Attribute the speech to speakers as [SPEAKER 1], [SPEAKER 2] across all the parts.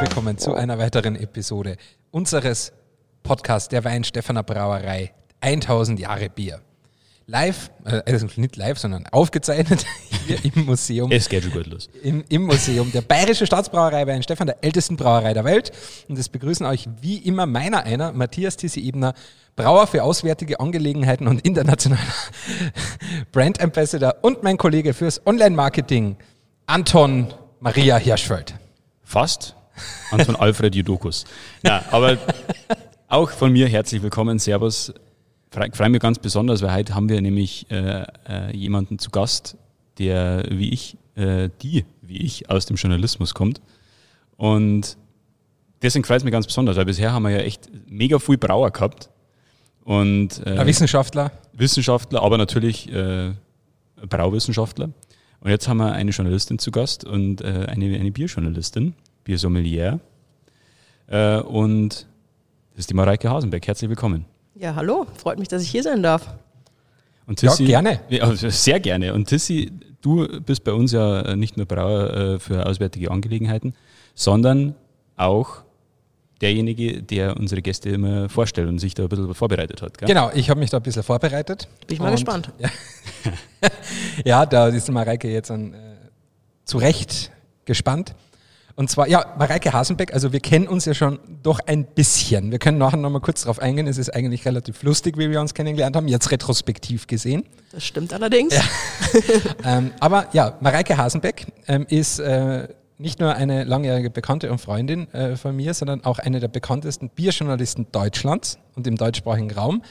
[SPEAKER 1] willkommen zu einer weiteren Episode unseres Podcasts der Wein Stefaner Brauerei 1000 Jahre Bier. Live, äh, also nicht live, sondern aufgezeichnet hier im Museum.
[SPEAKER 2] Es geht schon gut los.
[SPEAKER 1] Im, Im Museum der Bayerische Staatsbrauerei Wein Stefan, der ältesten Brauerei der Welt. Und es begrüßen euch wie immer meiner einer, Matthias Tissi Ebner, Brauer für auswärtige Angelegenheiten und internationaler Brand Ambassador und mein Kollege fürs Online-Marketing, Anton Maria Hirschfeld.
[SPEAKER 2] Fast. Anton Alfred Judokus. Ja, aber auch von mir herzlich willkommen. Servus. Ich freue mich ganz besonders, weil heute haben wir nämlich äh, äh, jemanden zu Gast, der wie ich, äh, die wie ich aus dem Journalismus kommt. Und deswegen freut es mich ganz besonders, weil bisher haben wir ja echt mega viel Brauer gehabt. Und,
[SPEAKER 1] äh, Wissenschaftler.
[SPEAKER 2] Wissenschaftler, aber natürlich äh, Brauwissenschaftler. Und jetzt haben wir eine Journalistin zu Gast und äh, eine, eine Bierjournalistin, Biersommelier. Äh, und das ist die Mareike Hasenbeck. Herzlich willkommen.
[SPEAKER 3] Ja, hallo. Freut mich, dass ich hier sein darf.
[SPEAKER 1] Und Tissi, ja, gerne.
[SPEAKER 2] Ja, sehr gerne. Und Tissi, du bist bei uns ja nicht nur Brauer äh, für auswärtige Angelegenheiten, sondern auch derjenige, der unsere Gäste immer vorstellt und sich da ein bisschen vorbereitet hat.
[SPEAKER 1] Gell? Genau, ich habe mich da ein bisschen vorbereitet.
[SPEAKER 3] Bin ich mal gespannt.
[SPEAKER 1] Ja, ja, da ist Mareike jetzt an, äh, zu Recht gespannt. Und zwar, ja, Mareike Hasenbeck, also wir kennen uns ja schon doch ein bisschen. Wir können nachher nochmal kurz darauf eingehen. Es ist eigentlich relativ lustig, wie wir uns kennengelernt haben, jetzt retrospektiv gesehen.
[SPEAKER 3] Das stimmt allerdings. Ja.
[SPEAKER 1] ähm, aber ja, Mareike Hasenbeck ähm, ist äh, nicht nur eine langjährige Bekannte und Freundin äh, von mir, sondern auch eine der bekanntesten Bierjournalisten Deutschlands und im deutschsprachigen Raum.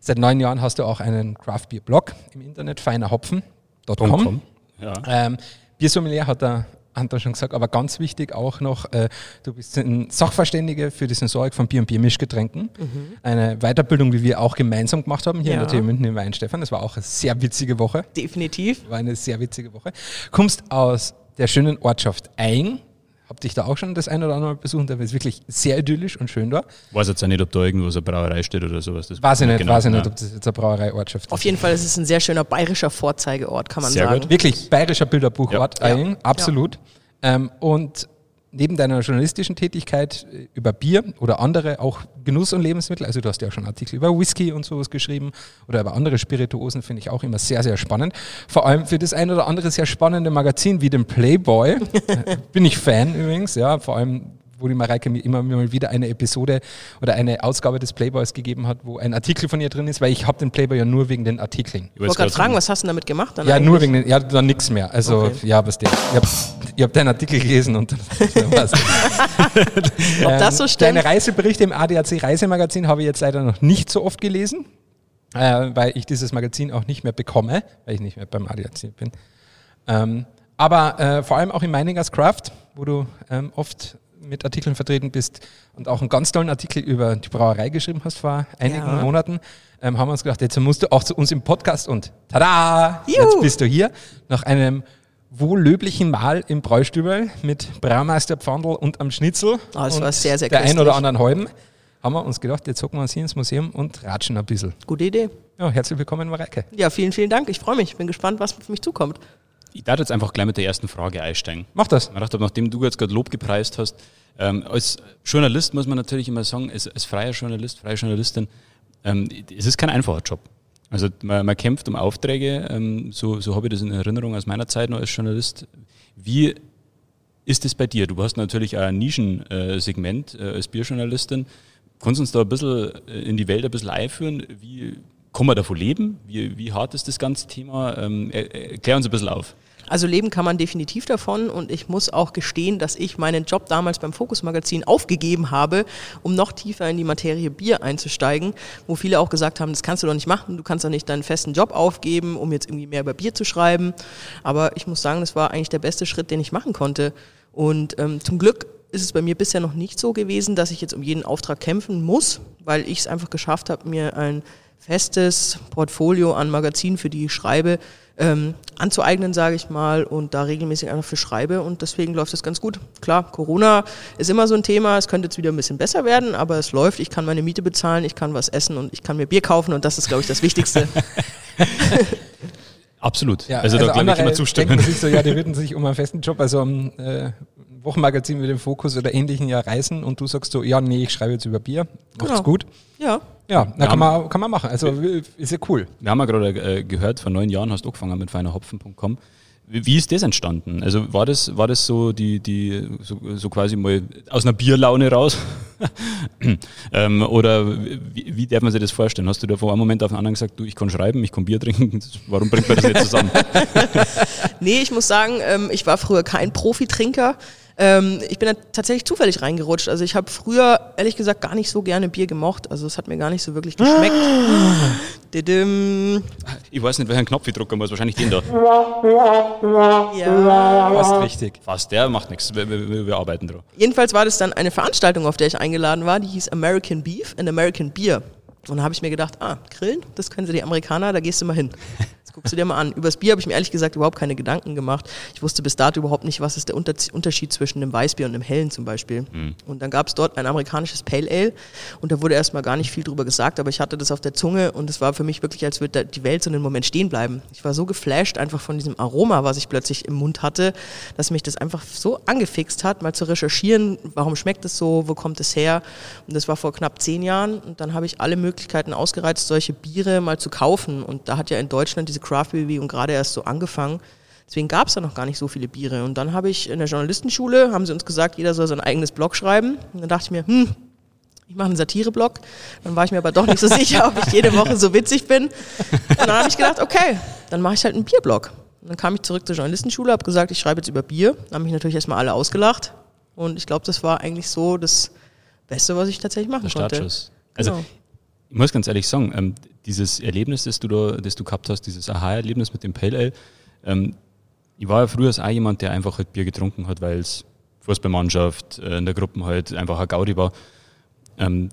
[SPEAKER 1] Seit neun Jahren hast du auch einen Craft Beer Blog im Internet, feinerhopfen.com. Ja. Ähm, Biersommelier hat er Anton schon gesagt, aber ganz wichtig auch noch, äh, du bist ein Sachverständige für die Sensorik von Bier und Biermischgetränken. Mhm. Eine Weiterbildung, die wir auch gemeinsam gemacht haben hier ja. in der TU München in Weinstefan. Das war auch eine sehr witzige Woche.
[SPEAKER 3] Definitiv.
[SPEAKER 1] War eine sehr witzige Woche. Kommst aus der schönen Ortschaft Eing. Hab dich da auch schon das ein oder andere Mal besucht, da ist wirklich sehr idyllisch und schön da.
[SPEAKER 2] Weiß jetzt auch nicht, ob da irgendwo so eine Brauerei steht oder sowas.
[SPEAKER 1] Das weiß ich nicht, genau, weiß ich nicht, ob das jetzt eine Brauereiortschaft ist.
[SPEAKER 3] Auf jeden Fall ist es ein sehr schöner bayerischer Vorzeigeort, kann man sehr sagen. Gut.
[SPEAKER 1] Wirklich bayerischer Bilderbuchort, ja. Eing, absolut. Ja. Ähm, und neben deiner journalistischen Tätigkeit äh, über Bier oder andere auch Genuss- und Lebensmittel, also du hast ja auch schon Artikel über Whisky und sowas geschrieben oder über andere Spirituosen, finde ich auch immer sehr, sehr spannend. Vor allem für das ein oder andere sehr spannende Magazin wie den Playboy. Äh, bin ich Fan übrigens, ja, vor allem wo die Mareike mir immer mal wieder eine Episode oder eine Ausgabe des Playboys gegeben hat, wo ein Artikel von ihr drin ist, weil ich habe den Playboy ja nur wegen den Artikeln.
[SPEAKER 3] Ich wollte gerade fragen, was hast du damit gemacht?
[SPEAKER 1] ja, eigentlich? nur wegen den, ja, dann nichts mehr. Also, okay. ja, was der, ich habe hab deinen Artikel gelesen und dann was.
[SPEAKER 3] Ob das so ähm, stimmt?
[SPEAKER 1] Deine Reiseberichte im ADAC Reisemagazin habe ich jetzt leider noch nicht so oft gelesen, äh, weil ich dieses Magazin auch nicht mehr bekomme, weil ich nicht mehr beim ADAC bin. Ähm, aber äh, vor allem auch in Meiningers Craft, wo du ähm, oft mit Artikeln vertreten bist und auch einen ganz tollen Artikel über die Brauerei geschrieben hast vor einigen ja. Monaten, ähm, haben wir uns gedacht, jetzt musst du auch zu uns im Podcast und tada, Juhu. jetzt bist du hier nach einem wohllöblichen Mahl im Bräustübel mit Braumeister Pfandl und am Schnitzel.
[SPEAKER 3] Oh, das war sehr, sehr
[SPEAKER 1] Der ein oder anderen Halben. Haben wir uns gedacht, jetzt hocken wir uns hier ins Museum und ratschen ein bisschen.
[SPEAKER 3] Gute Idee.
[SPEAKER 1] Ja, herzlich willkommen, Mareike.
[SPEAKER 3] Ja, vielen, vielen Dank. Ich freue mich. Ich bin gespannt, was auf mich zukommt.
[SPEAKER 2] Ich darf jetzt einfach gleich mit der ersten Frage einsteigen.
[SPEAKER 1] Mach das.
[SPEAKER 2] Ich dachte, nachdem du jetzt gerade Lob gepreist hast, ähm, als Journalist muss man natürlich immer sagen, als, als freier Journalist, freie Journalistin, ähm, es ist kein einfacher Job. Also man, man kämpft um Aufträge, ähm, so, so habe ich das in Erinnerung aus meiner Zeit noch als Journalist. Wie ist es bei dir? Du hast natürlich auch ein Nischensegment äh, als Bierjournalistin. Kannst du uns da ein bisschen äh, in die Welt ein bisschen einführen? Wie kann man davon leben? Wie, wie hart ist das ganze Thema? Ähm, erklär uns ein bisschen auf.
[SPEAKER 3] Also leben kann man definitiv davon und ich muss auch gestehen, dass ich meinen Job damals beim Fokus Magazin aufgegeben habe, um noch tiefer in die Materie Bier einzusteigen, wo viele auch gesagt haben, das kannst du doch nicht machen, du kannst doch nicht deinen festen Job aufgeben, um jetzt irgendwie mehr über Bier zu schreiben. Aber ich muss sagen, das war eigentlich der beste Schritt, den ich machen konnte. Und ähm, zum Glück ist es bei mir bisher noch nicht so gewesen, dass ich jetzt um jeden Auftrag kämpfen muss, weil ich es einfach geschafft habe, mir ein festes Portfolio an Magazinen, für die ich schreibe, ähm, anzueignen, sage ich mal, und da regelmäßig einfach für schreibe und deswegen läuft es ganz gut. Klar, Corona ist immer so ein Thema, es könnte jetzt wieder ein bisschen besser werden, aber es läuft, ich kann meine Miete bezahlen, ich kann was essen und ich kann mir Bier kaufen und das ist, glaube ich, das Wichtigste.
[SPEAKER 2] Absolut.
[SPEAKER 1] Ja, also, also da glaube ich immer zustimmen. Sich so, ja, die würden sich um einen festen Job, also um äh, Wochenmagazin mit dem Fokus oder ähnlichen ja reisen und du sagst so, ja, nee, ich schreibe jetzt über Bier. Macht's
[SPEAKER 3] Genau.
[SPEAKER 1] gut.
[SPEAKER 3] Ja.
[SPEAKER 1] Ja, na, kann, man, kann man machen. Also ist ja cool.
[SPEAKER 2] Wir haben ja gerade äh, gehört, vor neun Jahren hast du angefangen mit feinerhopfen.com. Wie, ist das entstanden? Also war das, war das so die, die so, so quasi mal aus einer Bierlaune raus? ähm, oder wie, wie darf man sich das vorstellen? Hast du da von einem Moment auf den anderen gesagt, du, ich kann schreiben, ich kann Bier trinken, warum bringt man das nicht zusammen?
[SPEAKER 3] Nee, ich muss sagen, ähm, ich war früher kein Profitrinker. Ähm, ich bin da tatsächlich zufällig reingerutscht. Also ich habe früher, ehrlich gesagt, gar nicht so gerne Bier gemocht. Also es hat mir gar nicht so wirklich geschmeckt. Didim.
[SPEAKER 2] Ich weiß nicht, welchen Knopf ich drücken muss, wahrscheinlich den da.
[SPEAKER 3] Ja.
[SPEAKER 1] Fast richtig.
[SPEAKER 2] Fast, der macht nichts, wir, wir, wir arbeiten drauf.
[SPEAKER 3] Jedenfalls war das dann eine Veranstaltung, auf der ich eingeladen war, die hieß American Beef and American Beer. Und da habe ich mir gedacht, ah, Grillen, das können sie die Amerikaner, da gehst du mal hin. Das guckst du dir mal an. Übers Bier habe ich mir ehrlich gesagt überhaupt keine Gedanken gemacht. Ich wusste bis dato überhaupt nicht, was ist der Unter Unterschied zwischen einem Weißbier und einem hellen zum Beispiel. Und dann gab es dort ein amerikanisches Pale Ale und da wurde erstmal gar nicht viel drüber gesagt, aber ich hatte das auf der Zunge und es war für mich wirklich, als würde die Welt so einen Moment stehen bleiben. Ich war so geflasht einfach von diesem Aroma, was ich plötzlich im Mund hatte, dass mich das einfach so angefixt hat, mal zu recherchieren, warum schmeckt es so, wo kommt es her. Und das war vor knapp zehn Jahren und dann habe ich alle Möglichkeiten ausgereizt, solche Biere mal zu kaufen. Und da hat ja in Deutschland diese Craft Bewegung gerade erst so angefangen. Deswegen gab es da noch gar nicht so viele Biere. Und dann habe ich in der Journalistenschule, haben sie uns gesagt, jeder soll sein eigenes Blog schreiben. Und dann dachte ich mir, hm, ich mache einen Satire-Blog. Dann war ich mir aber doch nicht so sicher, ob ich jede Woche so witzig bin. Und dann habe ich gedacht, okay, dann mache ich halt einen Bierblog. Und dann kam ich zurück zur Journalistenschule, habe gesagt, ich schreibe jetzt über Bier. Dann haben mich natürlich erstmal alle ausgelacht. Und ich glaube, das war eigentlich so das Beste, was ich tatsächlich machen konnte.
[SPEAKER 2] Startschuss. Also
[SPEAKER 3] Genau.
[SPEAKER 2] Ich muss ganz ehrlich sagen, ähm, dieses Erlebnis, das du da, das du gehabt hast, dieses Aha-Erlebnis mit dem Pale Ale, ähm, ich war ja früher auch jemand, der einfach halt Bier getrunken hat, weil es Fußballmannschaft äh, in der Gruppe halt einfach ein Gaudi war. Ähm,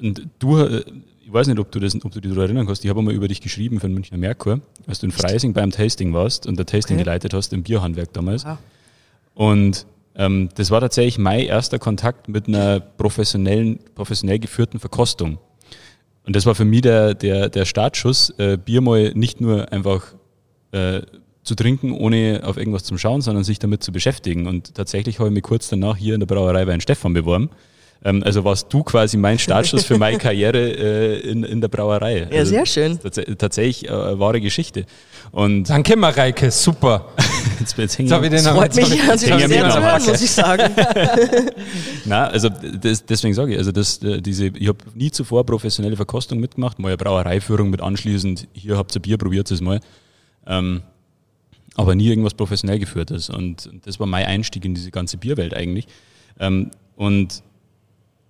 [SPEAKER 2] und du, äh, ich weiß nicht, ob du, das, ob du dich daran erinnern kannst, ich habe einmal über dich geschrieben für den Münchner Merkur, als du in Freising beim Tasting warst und der Tasting
[SPEAKER 3] Okay.
[SPEAKER 2] geleitet hast im Bierhandwerk damals.
[SPEAKER 3] Ah.
[SPEAKER 2] Und ähm, das war tatsächlich mein erster Kontakt mit einer professionellen, professionell geführten Verkostung. Und das war für mich der, der, der Startschuss, äh, Bier mal nicht nur einfach äh, zu trinken, ohne auf irgendwas zu schauen, sondern sich damit zu beschäftigen. Und tatsächlich habe ich mich kurz danach hier in der Brauerei bei Stefan beworben. Ähm, also warst du quasi mein Startschuss für meine Karriere äh, in, in der Brauerei.
[SPEAKER 3] Ja,
[SPEAKER 2] also,
[SPEAKER 3] sehr schön.
[SPEAKER 2] tats tatsächlich äh, wahre Geschichte. Und
[SPEAKER 1] Danke, Mareike, super.
[SPEAKER 2] jetzt, jetzt hängen
[SPEAKER 1] ich den
[SPEAKER 3] Freut mich
[SPEAKER 1] jetzt hab
[SPEAKER 3] also
[SPEAKER 2] wir
[SPEAKER 3] sehr zu hören, muss ich sagen.
[SPEAKER 2] Na, also das, deswegen sage ich, also das, äh, diese, ich habe nie zuvor professionelle Verkostung mitgemacht, mal eine Brauereiführung mit anschließend, hier habt ihr Bier, probiert es mal. Ähm, aber nie irgendwas professionell geführtes. Und das war mein Einstieg in diese ganze Bierwelt eigentlich. Ähm, und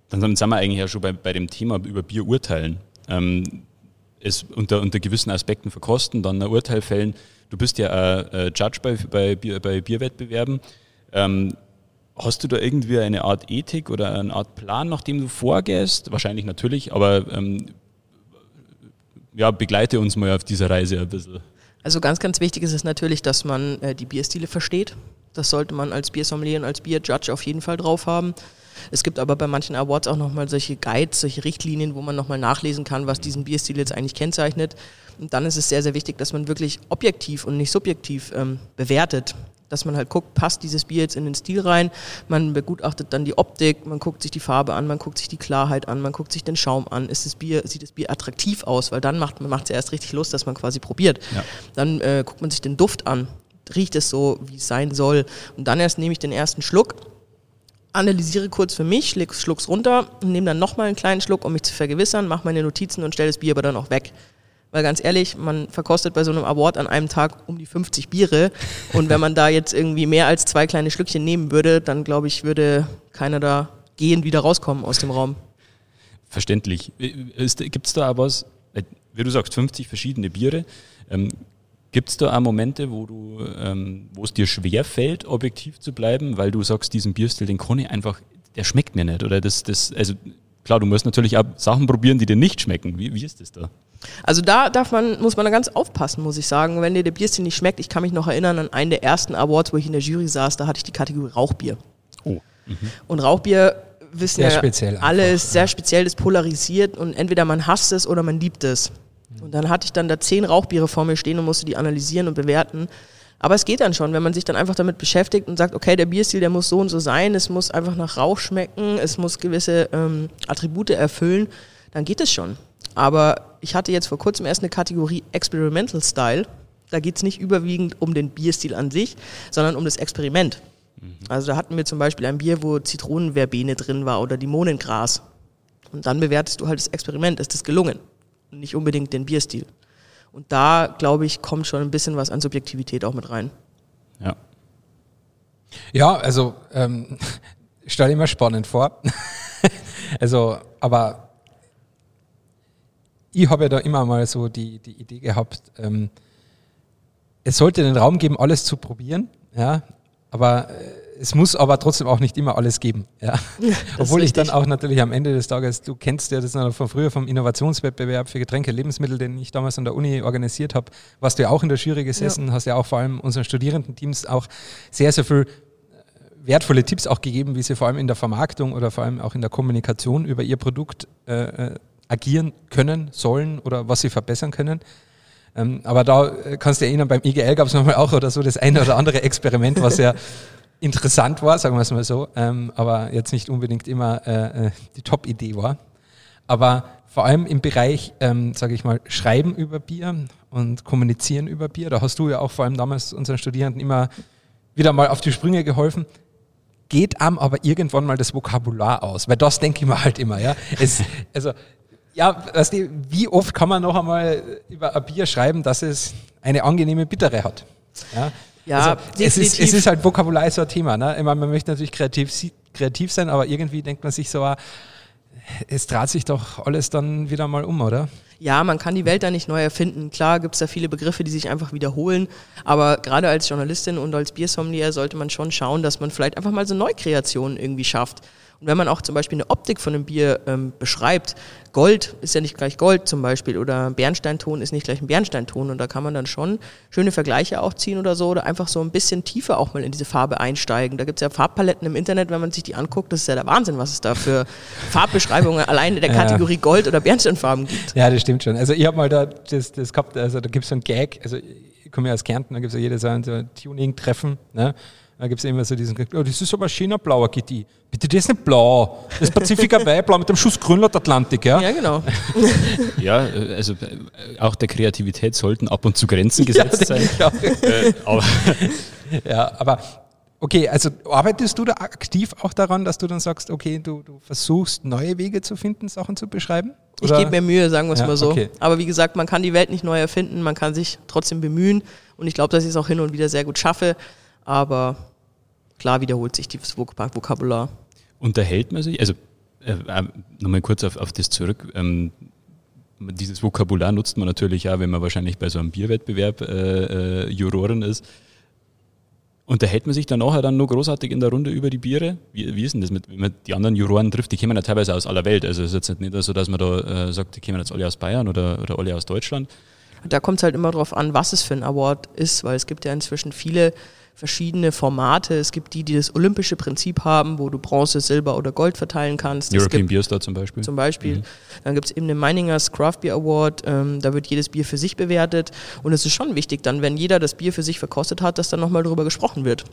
[SPEAKER 2] dann sind wir eigentlich ja schon bei, bei dem Thema über Bier urteilen. Ähm, es unter, unter gewissen Aspekten verkosten, dann ein Urteil fällen. Du bist ja äh, Judge bei, bei, Bier, bei Bierwettbewerben. Ähm, hast du da irgendwie eine Art Ethik oder eine Art Plan, nach dem du vorgehst? Wahrscheinlich natürlich, aber ähm, ja, begleite uns mal auf dieser Reise ein bisschen.
[SPEAKER 3] Also ganz, ganz wichtig ist es natürlich, dass man äh, die Bierstile versteht. Das sollte man als Biersommelier und als Bierjudge auf jeden Fall drauf haben. Es gibt aber bei manchen Awards auch nochmal solche Guides, solche Richtlinien, wo man nochmal nachlesen kann, was diesen Bierstil jetzt eigentlich kennzeichnet. Und dann ist es sehr, sehr wichtig, dass man wirklich objektiv und nicht subjektiv ähm, bewertet. Dass man halt guckt, passt dieses Bier jetzt in den Stil rein. Man begutachtet dann die Optik, man guckt sich die Farbe an, man guckt sich die Klarheit an, man guckt sich den Schaum an. Ist das Bier, sieht das Bier attraktiv aus? Weil dann macht es ja erst richtig Lust, dass man quasi probiert.
[SPEAKER 2] Ja.
[SPEAKER 3] Dann äh, guckt man sich den Duft an. Riecht es so, wie es sein soll? Und dann erst nehme ich den ersten Schluck, analysiere kurz für mich, schluck, schluck's runter nehme dann nochmal einen kleinen Schluck, um mich zu vergewissern, mache meine Notizen und stelle das Bier aber dann auch weg. Weil ganz ehrlich, man verkostet bei so einem Award an einem Tag um die 50 Biere. Und wenn man da jetzt irgendwie mehr als zwei kleine Schlückchen nehmen würde, dann glaube ich, würde keiner da gehen wieder rauskommen aus dem Raum.
[SPEAKER 2] Verständlich. Gibt es da was, äh, wie du sagst, 50 verschiedene Biere? Ähm, Gibt es da auch Momente, wo du, ähm, wo es dir schwer fällt, objektiv zu bleiben, weil du sagst, diesen Bierstil, den kann ich einfach, der schmeckt mir nicht. Oder das, das, also klar, du musst natürlich auch Sachen probieren, die dir nicht schmecken. Wie, wie ist das da?
[SPEAKER 3] Also da darf man, muss man da ganz aufpassen, muss ich sagen. Wenn dir der Bierstil nicht schmeckt, ich kann mich noch erinnern an einen der ersten Awards, wo ich in der Jury saß, da hatte ich die Kategorie Rauchbier.
[SPEAKER 2] Oh.
[SPEAKER 3] Und Rauchbier wissen
[SPEAKER 1] Sehr
[SPEAKER 3] ja
[SPEAKER 1] speziell
[SPEAKER 3] alle
[SPEAKER 1] einfach,
[SPEAKER 3] ist sehr speziell, das polarisiert und entweder man hasst es oder man liebt es. Und dann hatte ich dann da zehn Rauchbiere vor mir stehen und musste die analysieren und bewerten. Aber es geht dann schon, wenn man sich dann einfach damit beschäftigt und sagt, okay, der Bierstil, der muss so und so sein, es muss einfach nach Rauch schmecken, es muss gewisse ähm, Attribute erfüllen, dann geht es schon. Aber ich hatte jetzt vor kurzem erst eine Kategorie Experimental Style. Da geht es nicht überwiegend um den Bierstil an sich, sondern um das Experiment. Mhm. Also da hatten wir zum Beispiel ein Bier, wo Zitronenverbene drin war oder Limonengras. Und dann bewertest du halt das Experiment, ist das gelungen? Nicht unbedingt den Bierstil. Und da, glaube ich, kommt schon ein bisschen was an Subjektivität auch mit rein.
[SPEAKER 2] Ja.
[SPEAKER 1] Ja, also ähm, stelle ich mir spannend vor. also, aber ich habe ja da immer mal so die, die Idee gehabt, ähm, es sollte den Raum geben, alles zu probieren, ja, aber äh, es muss aber trotzdem auch nicht immer alles geben. Ja. Obwohl ich dann auch natürlich am Ende des Tages, du kennst ja das noch von früher vom Innovationswettbewerb für Getränke, Lebensmittel, den ich damals an der Uni organisiert habe, warst du ja auch in der Jury gesessen, ja. hast ja auch vor allem unseren Studierendenteams auch sehr, sehr viel äh, wertvolle Tipps auch gegeben, wie sie vor allem in der Vermarktung oder vor allem auch in der Kommunikation über ihr Produkt äh, äh agieren können, sollen oder was sie verbessern können. Ähm, aber da äh, kannst du erinnern, beim IGL gab es nochmal auch oder so das eine oder andere Experiment, was ja interessant war, sagen wir es mal so, ähm, aber jetzt nicht unbedingt immer äh, äh, die Top-Idee war. Aber vor allem im Bereich, ähm, sage ich mal, Schreiben über Bier und Kommunizieren über Bier, da hast du ja auch vor allem damals unseren Studierenden immer wieder mal auf die Sprünge geholfen. Geht am aber irgendwann mal das Vokabular aus, weil das denke ich mir halt immer, ja. Es, also, ja, weißt du, wie oft kann man noch einmal über ein Bier schreiben, dass es eine angenehme Bittere hat? Ja, ja, also es, ist, es ist halt Vokabular so ein Thema. Ne? Ich meine, man möchte natürlich kreativ, kreativ sein, aber irgendwie denkt man sich so, ah, es dreht sich doch alles dann wieder mal um, oder?
[SPEAKER 3] Ja, man kann die Welt da nicht neu erfinden. Klar gibt es da viele Begriffe, die sich einfach wiederholen, aber gerade als Journalistin und als Biersommelier sollte man schon schauen, dass man vielleicht einfach mal so Neukreationen irgendwie schafft. Und wenn man auch zum Beispiel eine Optik von einem Bier ähm, beschreibt, Gold ist ja nicht gleich Gold zum Beispiel oder Bernsteinton ist nicht gleich ein Bernsteinton und da kann man dann schon schöne Vergleiche auch ziehen oder so oder einfach so ein bisschen tiefer auch mal in diese Farbe einsteigen. Da gibt es ja Farbpaletten im Internet, wenn man sich die anguckt, das ist ja der Wahnsinn, was es da für Farbbeschreibungen allein in der Kategorie ja. Gold oder Bernsteinfarben gibt.
[SPEAKER 1] Ja, das stimmt schon. Also ich habe mal da das, das gehabt, also da gibt es so einen Gag, also ich komme ja aus Kärnten, da gibt es ja jedes Jahr so ein Tuning-Treffen, ne? Da gibt es immer so diesen, oh, das ist aber ein schöner blauer GT. Bitte, das ist nicht blau. Das ist Pazifika Weiblau mit dem Schuss Grünland Atlantik, ja?
[SPEAKER 3] Ja, genau.
[SPEAKER 2] ja, also äh, auch der Kreativität sollten ab und zu Grenzen gesetzt ja, sein. Äh,
[SPEAKER 1] aber ja, aber okay, also arbeitest du da aktiv auch daran, dass du dann sagst, okay, du, du versuchst neue Wege zu finden, Sachen zu beschreiben?
[SPEAKER 3] Oder? Ich gebe mir Mühe, sagen wir es ja, mal so. Okay. Aber wie gesagt, man kann die Welt nicht neu erfinden, man kann sich trotzdem bemühen und ich glaube, dass ich es auch hin und wieder sehr gut schaffe. Aber klar wiederholt sich dieses Vokabular.
[SPEAKER 2] Unterhält man sich, also äh, äh, nochmal kurz auf, auf das zurück, ähm, dieses Vokabular nutzt man natürlich auch, wenn man wahrscheinlich bei so einem Bierwettbewerb äh, äh, Jurorin ist. Unterhält man sich dann nachher dann nur großartig in der Runde über die Biere? Wie, wie ist denn das, mit, man die anderen Juroren trifft? Die kommen ja teilweise aus aller Welt. Also es ist jetzt nicht so, dass man da äh, sagt, die kommen jetzt alle aus Bayern oder, oder alle aus Deutschland.
[SPEAKER 3] Da kommt es halt immer darauf an, was es für ein Award ist, weil es gibt ja inzwischen viele verschiedene Formate. Es gibt die, die das olympische Prinzip haben, wo du Bronze, Silber oder Gold verteilen kannst.
[SPEAKER 2] European Beer Star zum Beispiel.
[SPEAKER 3] Zum Beispiel. Mhm. Dann gibt es eben den Meiningers Craft Beer Award. Ähm, da wird jedes Bier für sich bewertet. Und es ist schon wichtig, dann, wenn jeder das Bier für sich verkostet hat, dass dann nochmal darüber gesprochen wird.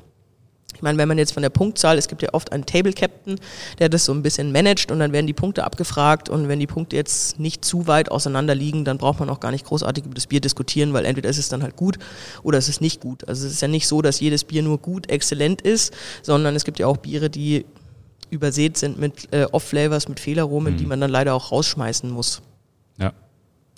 [SPEAKER 3] Ich meine, wenn man jetzt von der Punktzahl, es gibt ja oft einen Table Captain, der das so ein bisschen managt und dann werden die Punkte abgefragt und wenn die Punkte jetzt nicht zu weit auseinander liegen, dann braucht man auch gar nicht großartig über das Bier diskutieren, weil entweder ist es dann halt gut oder es ist nicht gut. Also es ist ja nicht so, dass jedes Bier nur gut, exzellent ist, sondern es gibt ja auch Biere, die übersät sind mit äh, Off-Flavors, mit Fehlaromen, mhm. die man dann leider auch rausschmeißen muss.
[SPEAKER 2] Ja.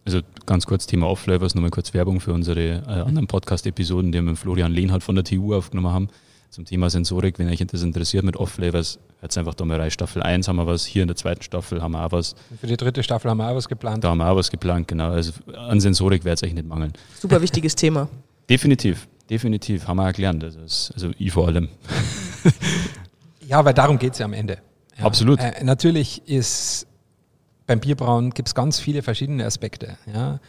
[SPEAKER 2] Also ganz kurz Thema Off-Flavors, nochmal kurz Werbung für unsere äh, anderen Podcast-Episoden, die wir mit Florian Lehnhardt von der TU aufgenommen haben zum Thema Sensorik, wenn euch das interessiert mit Off-Flavors, hört einfach da mal rein. Staffel 1 haben wir was, hier in der zweiten Staffel haben wir auch was.
[SPEAKER 1] Für die dritte Staffel haben wir auch was geplant.
[SPEAKER 2] Da haben wir auch was geplant, genau. Also an Sensorik wird es euch nicht mangeln.
[SPEAKER 3] Super wichtiges Thema.
[SPEAKER 2] Definitiv, definitiv, haben wir auch gelernt. Also, also ich vor allem.
[SPEAKER 1] ja, weil darum geht es ja am Ende. Ja.
[SPEAKER 2] Absolut.
[SPEAKER 1] Äh, natürlich ist beim Bierbrauen gibt es ganz viele verschiedene Aspekte. Ja?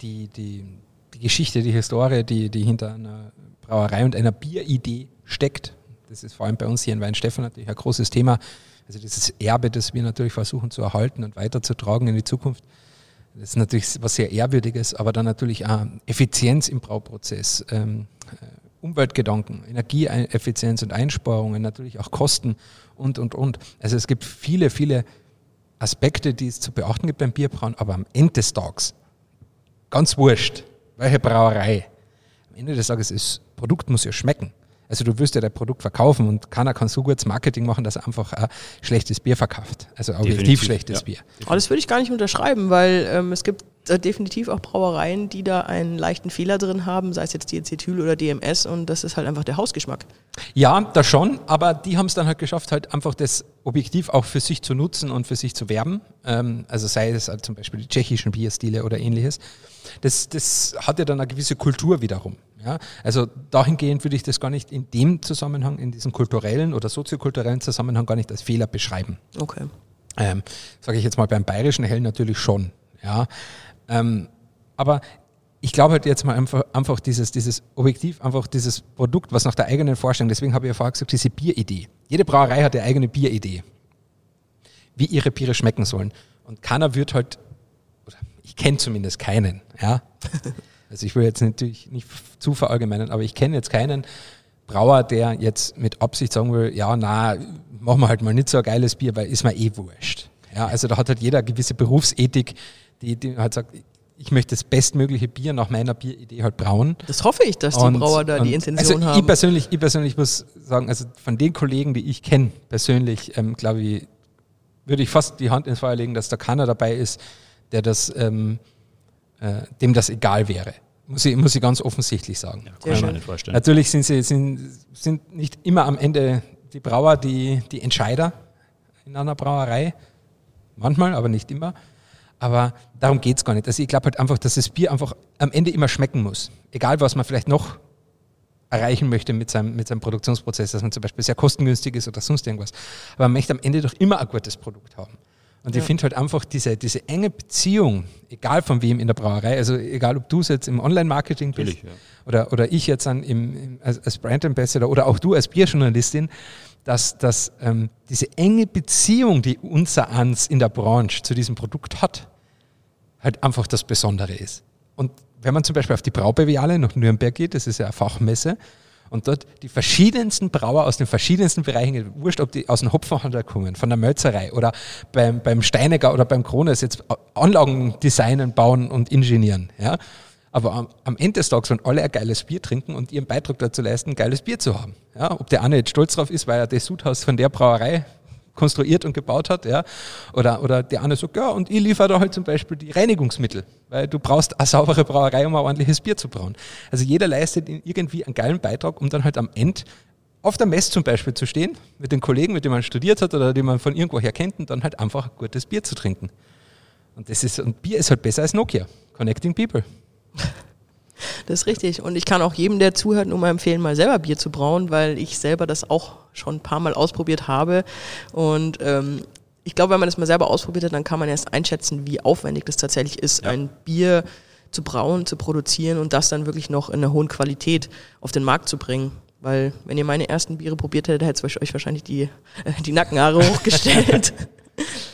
[SPEAKER 1] Die, die, die Geschichte, die Historie, die, die hinter einer Brauerei und einer Bieridee steckt. Das ist vor allem bei uns hier in Weinstefan natürlich ein großes Thema. Also dieses Erbe, das wir natürlich versuchen zu erhalten und weiterzutragen in die Zukunft. Das ist natürlich was sehr Ehrwürdiges, aber dann natürlich auch Effizienz im Brauprozess, ähm, Umweltgedanken, Energieeffizienz und Einsparungen, natürlich auch Kosten und, und, und. Also es gibt viele, viele Aspekte, die es zu beachten gibt beim Bierbrauen, aber am Ende des Tages, ganz wurscht, welche Brauerei, am Ende des Tages ist, das Produkt muss ja schmecken. Also du wirst ja dein Produkt verkaufen und keiner kann so gutes Marketing machen, dass er einfach ein schlechtes Bier verkauft. Also objektiv
[SPEAKER 2] Definitiv,
[SPEAKER 1] schlechtes
[SPEAKER 2] ja.
[SPEAKER 1] Bier.
[SPEAKER 3] Aber das würde ich gar nicht unterschreiben, weil ähm, es gibt definitiv auch Brauereien, die da einen leichten Fehler drin haben, sei es jetzt Diacetyl oder DMS und das ist halt einfach der Hausgeschmack.
[SPEAKER 1] Ja, das schon, aber die haben es dann halt geschafft, halt einfach das objektiv auch für sich zu nutzen und für sich zu werben. Ähm, also sei es halt zum Beispiel die tschechischen Bierstile oder ähnliches. Das, das hat ja dann eine gewisse Kultur wiederum. Ja? Also dahingehend würde ich das gar nicht in dem Zusammenhang, in diesem kulturellen oder soziokulturellen Zusammenhang gar nicht als Fehler beschreiben.
[SPEAKER 3] Okay.
[SPEAKER 1] Ähm, Sage ich jetzt mal beim bayerischen Hell natürlich schon. Ja. Ähm, aber ich glaube halt jetzt mal einfach, einfach dieses, dieses Objektiv, einfach dieses Produkt, was nach der eigenen Vorstellung, deswegen habe ich ja vorher gesagt, diese Bieridee. Jede Brauerei hat eine eigene Bieridee, wie ihre Biere schmecken sollen. Und keiner wird halt, oder ich kenne zumindest keinen, ja. Also ich will jetzt natürlich nicht zu verallgemeinern, aber ich kenne jetzt keinen Brauer, der jetzt mit Absicht sagen will, ja, na, machen wir halt mal nicht so ein geiles Bier, weil ist mir eh wurscht. Ja, also da hat halt jeder eine gewisse Berufsethik, die, die halt sagt, ich möchte das bestmögliche Bier nach meiner Bieridee halt brauen.
[SPEAKER 3] Das hoffe ich, dass die
[SPEAKER 1] Und-
[SPEAKER 3] Brauer da die Intention
[SPEAKER 1] also
[SPEAKER 3] haben.
[SPEAKER 1] Ich persönlich, ich persönlich muss sagen, also von den Kollegen, die ich kenne, persönlich, ähm, glaube ich, würde ich fast die Hand ins Feuer legen, dass da keiner dabei ist, der das, ähm, äh, dem das egal wäre. Muss ich, muss ich ganz offensichtlich sagen.
[SPEAKER 2] Ja, kann ich mir nicht vorstellen.
[SPEAKER 1] Natürlich sind sie sind, sind nicht immer am Ende die Brauer die, die Entscheider in einer Brauerei. Manchmal, aber nicht immer. Aber darum geht es gar nicht. Also ich glaube halt einfach, dass das Bier einfach am Ende immer schmecken muss. Egal, was man vielleicht noch erreichen möchte mit seinem, mit seinem Produktionsprozess, dass man zum Beispiel sehr kostengünstig ist oder sonst irgendwas. Aber man möchte am Ende doch immer ein gutes Produkt haben. Und ich
[SPEAKER 3] Ja.
[SPEAKER 1] finde halt einfach diese, diese enge Beziehung, egal von wem in der Brauerei, also egal ob du es jetzt im Online-Marketing bist
[SPEAKER 2] ja.
[SPEAKER 1] oder, oder ich jetzt an, im, im, als, als Brand Ambassador oder auch du als Bierjournalistin, dass, dass ähm, diese enge Beziehung, die unser Ans in der Branche zu diesem Produkt hat, halt einfach das Besondere ist. Und wenn man zum Beispiel auf die Braubeviale nach Nürnberg geht, das ist ja eine Fachmesse, und dort die verschiedensten Brauer aus den verschiedensten Bereichen, wurscht, ob die aus dem Hopfenhandel kommen, von der Mölzerei oder beim, beim Steinecker oder beim Krones jetzt Anlagen designen, bauen und ingenieren. Ja? Aber am, am Ende des Tages wollen alle ein geiles Bier trinken und ihren Beitrag dazu leisten, ein geiles Bier zu haben. Ja? Ob der eine jetzt stolz drauf ist, weil er das Sudhaus von der Brauerei konstruiert und gebaut hat, ja. Oder, oder der andere sagt, ja, und ich liefere da halt zum Beispiel die Reinigungsmittel, weil du brauchst eine saubere Brauerei, um ein ordentliches Bier zu brauen. Also jeder leistet irgendwie einen geilen Beitrag, um dann halt am Ende auf der Messe zum Beispiel zu stehen, mit den Kollegen, mit denen man studiert hat oder die man von irgendwoher kennt und dann halt einfach ein gutes Bier zu trinken. Und das ist, und Bier ist halt besser als Nokia. Connecting People.
[SPEAKER 3] Das ist richtig. Und ich kann auch jedem, der zuhört, nur mal empfehlen, mal selber Bier zu brauen, weil ich selber das auch schon ein paar Mal ausprobiert habe. Und ähm, ich glaube, wenn man das mal selber ausprobiert hat, dann kann man erst einschätzen, wie aufwendig das tatsächlich ist,
[SPEAKER 2] Ja.
[SPEAKER 3] ein Bier zu brauen, zu produzieren und das dann wirklich noch in einer hohen Qualität auf den Markt zu bringen. Weil wenn ihr meine ersten Biere probiert hättet, hätte es euch wahrscheinlich die, äh, die Nackenhaare hochgestellt.